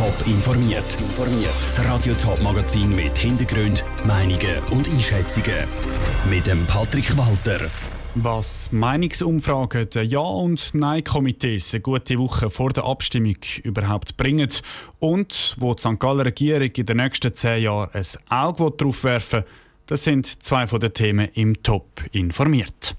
Top informiert. Das Radio Top Magazin mit Hintergrund, Meinungen und Einschätzungen mit dem Patrick Walter. Was Meinungsumfragen der Ja- und Nein-Komitees eine gute Woche vor der Abstimmung überhaupt bringen und wo die St. Galler Regierung in den nächsten zehn Jahren ein Auge drauf werfen das sind zwei von den Themen im Top informiert.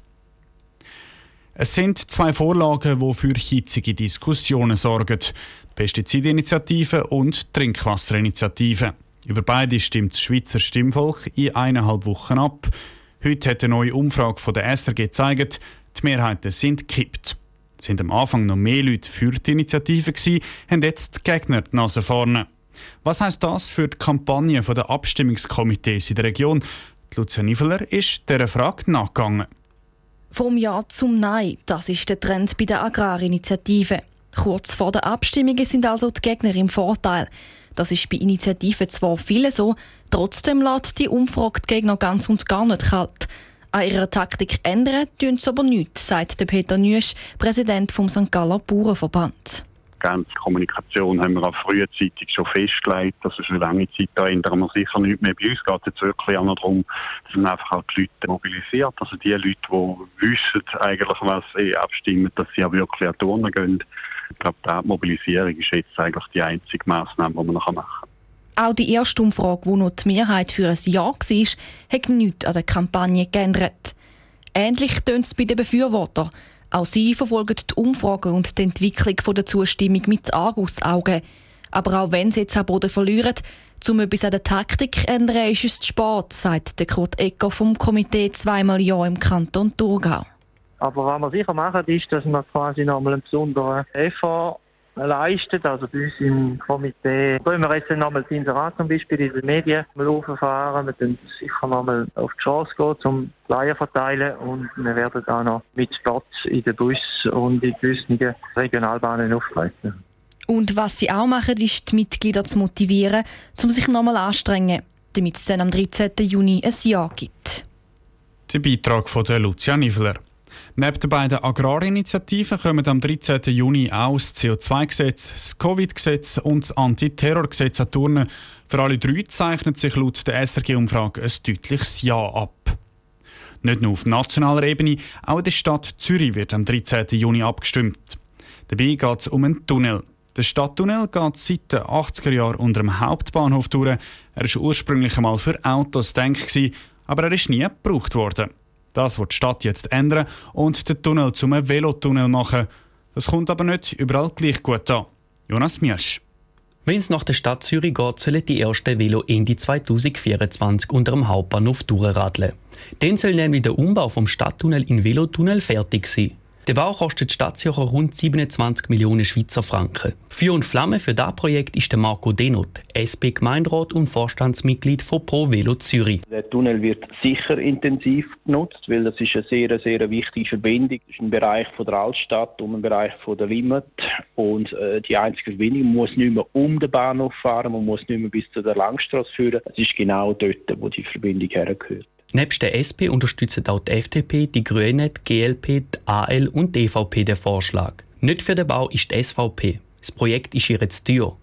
Es sind zwei Vorlagen, die für hitzige Diskussionen sorgen. Die Pestizidinitiative und die Trinkwasserinitiative. Über beide stimmt das Schweizer Stimmvolk in eineinhalb Wochen ab. Heute hat eine neue Umfrage von der SRG gezeigt, die Mehrheiten sind gekippt. Es sind am Anfang noch mehr Leute für die Initiative gewesen, haben jetzt die Gegner die Nase vorne. Was heißt das für die Kampagne der Abstimmungskomitees in der Region? Lucia Niveler ist dieser Frage nachgegangen. Vom Ja zum Nein, das ist der Trend bei der Agrarinitiative. Kurz vor der Abstimmung sind also die Gegner im Vorteil. Das ist bei Initiativen zwar viele so, trotzdem lässt die Umfrage die Gegner ganz und gar nicht kalt. An ihrer Taktik ändern tun sie aber nichts, sagt Peter Nüsch, Präsident vom St. Galler Bauernverband ganze Kommunikation haben wir auch frühzeitig schon festgelegt. Das ist eine lange Zeit, da ändern wir sicher nichts mehr. Bei uns geht es wirklich auch noch darum, dass man einfach auch die Leute mobilisiert. Also die Leute, die wissen eigentlich, was sie abstimmen, dass sie auch wirklich an Turnen gehen. Ich glaube, die Mobilisierung ist jetzt eigentlich die einzige Maßnahme, die man noch machen kann. Auch die erste Umfrage, wo noch die Mehrheit für ein Ja war, hat nichts an der Kampagne geändert. Ähnlich tönt es bei den Befürwortern. Auch sie verfolgen die Umfragen und die Entwicklung der Zustimmung mit Argusaugen. Aber auch wenn sie jetzt am Boden verlieren, um etwas an der Taktik zu ändern, ist es zu spät, sagt der Kurt Ecker vom Komitee zweimal Ja im Kanton Thurgau. Aber was wir sicher machen, ist, dass wir quasi nochmal einen besonderen Effort leistet. Also bei uns im Komitee wollen wir jetzt nochmal das Inserat zum Beispiel in den Medien mal auffahren. Wir werden sicher nochmal auf die Chance gehen, zum Flyer verteilen und wir werden auch noch mit Platz in den Bus und in gewissen Regionalbahnen auftreten. Und was sie auch machen, ist die Mitglieder zu motivieren, um sich nochmal anstrengen, damit es dann am 13. Juni ein Jahr gibt. Der Beitrag von der Lucia Nivler. Neben den beiden Agrarinitiativen kommen am 13. Juni auch das CO2-Gesetz, das Covid-Gesetz und das Antiterrorgesetz an Turnen. Für alle drei zeichnet sich laut der SRG-Umfrage ein deutliches Ja ab. Nicht nur auf nationaler Ebene, auch in der Stadt Zürich wird am 13. Juni abgestimmt. Dabei geht es um einen Tunnel. Der Stadttunnel geht seit den 80er Jahren unter dem Hauptbahnhof durch. Er war ursprünglich einmal für Autos gedacht, aber er ist nie gebraucht worden. Das wird die Stadt jetzt ändern und den Tunnel zum Velotunnel machen. Das kommt aber nicht überall gleich gut an. Jonas Miersch. Wenn es nach der Stadt Zürich geht, sollen die ersten Velo Ende 2024 unter dem Hauptbahnhof durchradeln. Dann soll nämlich der Umbau vom Stadttunnel in Velotunnel fertig sein. Der Bau kostet Stadtzürcher rund 27 Millionen Schweizer Franken. Für und Flamme für das Projekt ist der Marco Denot, SP-Gemeinderat und Vorstandsmitglied von Pro Velo Zürich. Der Tunnel wird sicher intensiv genutzt, weil das ist eine sehr, sehr wichtige Verbindung zwischen dem Bereich von der Altstadt und dem Bereich von der Limit. Und äh, die einzige Verbindung muss nicht mehr um den Bahnhof fahren, man muss nicht mehr bis zu der Langstrasse führen. Es ist genau dort, wo die Verbindung hergehört. Nebst der SP unterstützen auch die FDP, die Grünen, die GLP, die AL und die EVP den Vorschlag. Nicht für den Bau ist die SVP. Das Projekt ist ihr jetzt teuer.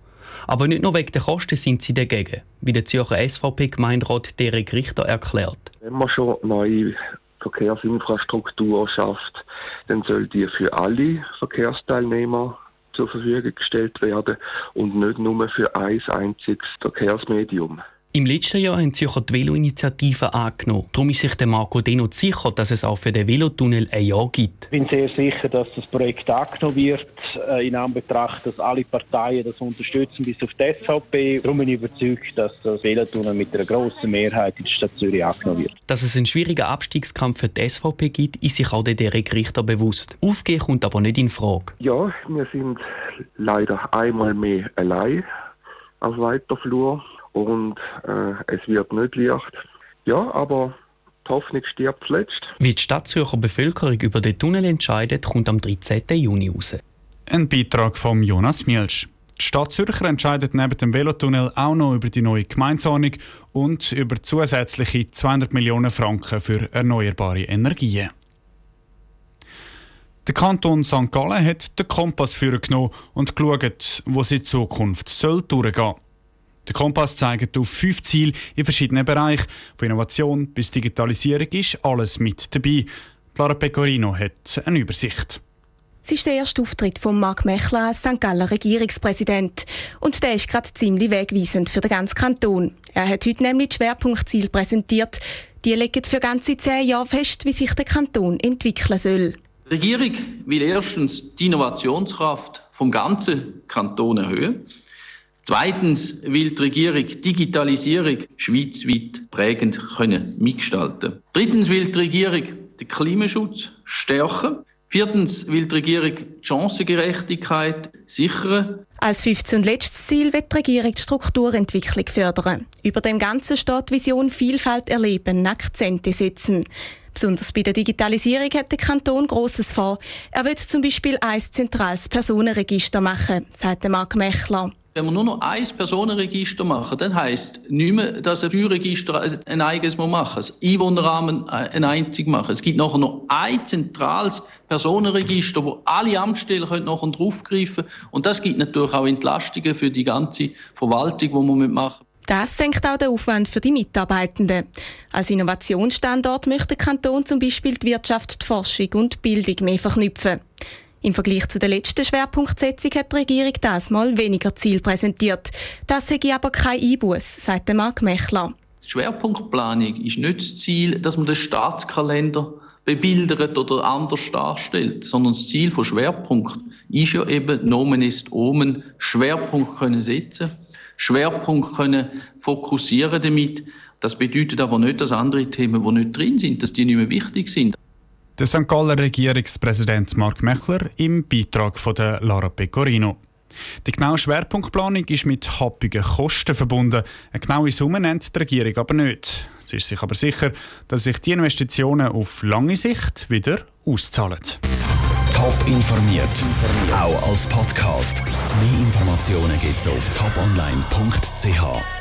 Aber nicht nur wegen der Kosten sind sie dagegen, wie der Zürcher SVP-Gemeinderat Derek Richter erklärt. Wenn man schon neue Verkehrsinfrastruktur schafft, dann soll die für alle Verkehrsteilnehmer zur Verfügung gestellt werden und nicht nur für ein einziges Verkehrsmedium. Im letzten Jahr haben Zürcher die Velo-Initiative angenommen. Darum ist sich der Marco Denot sicher, dass es auch für den Velotunnel ein Ja gibt. Ich bin sehr sicher, dass das Projekt angenommen wird, äh, in Anbetracht, dass alle Parteien das unterstützen, bis auf die SVP. Darum bin ich überzeugt, dass das Velotunnel mit einer grossen Mehrheit in der Stadt Zürich angenommen wird. Dass es einen schwierigen Abstiegskampf für die SVP gibt, ist sich auch der Derek Richter bewusst. Aufgehen kommt aber nicht in Frage. Ja, wir sind leider einmal mehr allein auf weiter Flur und äh, es wird nicht leicht. Ja, aber die Hoffnung stirbt zuletzt. Wie die Stadtzürcher Bevölkerung über den Tunnel entscheidet, kommt am 13. Juni raus. Ein Beitrag von Jonas Mielsch. Die Stadt Zürcher entscheidet neben dem Velotunnel auch noch über die neue Gemeinsordnung und über zusätzliche 200 Millionen Franken für erneuerbare Energien. Der Kanton St. Gallen hat den Kompass genommen und geschaut, wo sie in Zukunft soll durchgehen soll. Der Kompass zeigt auf fünf Ziele in verschiedenen Bereichen. Von Innovation bis Digitalisierung ist alles mit dabei. Clara Pecorino hat eine Übersicht. Es ist der erste Auftritt von Marc Mechler als St. Galler Regierungspräsident. Und der ist gerade ziemlich wegweisend für den ganzen Kanton. Er hat heute nämlich die Schwerpunktziele präsentiert. Die legen für ganze zehn Jahre fest, wie sich der Kanton entwickeln soll. Die Regierung will erstens die Innovationskraft vom ganzen Kanton erhöhen. Zweitens will die Regierung Digitalisierung schweizweit prägend können mitgestalten. Drittens will die Regierung den Klimaschutz stärken. Viertens will die Regierung die Chancengerechtigkeit sichern. Als fünftes und letztes Ziel wird die Regierung die Strukturentwicklung fördern. Über dem Ganzen steht Vision Vielfalt erleben, Akzente setzen. Besonders bei der Digitalisierung hat der Kanton Grosses vor. Er wird zum Beispiel ein zentrales Personenregister machen, sagt Marc Mechler. Wenn wir nur noch ein Personenregister machen, dann heisst nicht mehr, dass ein Steuerregister ein eigenes machen muss, das Einwohnerrahmen äh, ein einzig machen. Es gibt nachher noch ein zentrales Personenregister, wo alle Amtsstellen können nachher draufgreifen können. Und das gibt natürlich auch Entlastungen für die ganze Verwaltung, die man machen das senkt auch den Aufwand für die Mitarbeitenden. Als Innovationsstandort möchte der Kanton zum Beispiel die Wirtschaft, die Forschung und die Bildung mehr verknüpfen. Im Vergleich zu der letzten Schwerpunktsetzung hat die Regierung das mal weniger Ziel präsentiert. Das hätte aber kein Einbuß, sagt Marc Mechler. Die Schwerpunktplanung ist nicht das Ziel, dass man den Staatskalender bebildert oder anders darstellt, sondern das Ziel von Schwerpunkt ist ja eben Nomen ist Omen, Schwerpunkt können setzen, Schwerpunkt können fokussieren damit. Das bedeutet aber nicht, dass andere Themen, die nicht drin sind, dass die nicht mehr wichtig sind. Der St. Galler Regierungspräsident Mark Mechler im Beitrag von der Lara Pecorino. Die genaue Schwerpunktplanung ist mit happigen Kosten verbunden. Eine genaue Summe nennt die Regierung aber nicht. Sie ist sich aber sicher, dass sich die Investitionen auf lange Sicht wieder auszahlen. Top informiert, auch als Podcast. Mehr Informationen gibt es auf toponline.ch.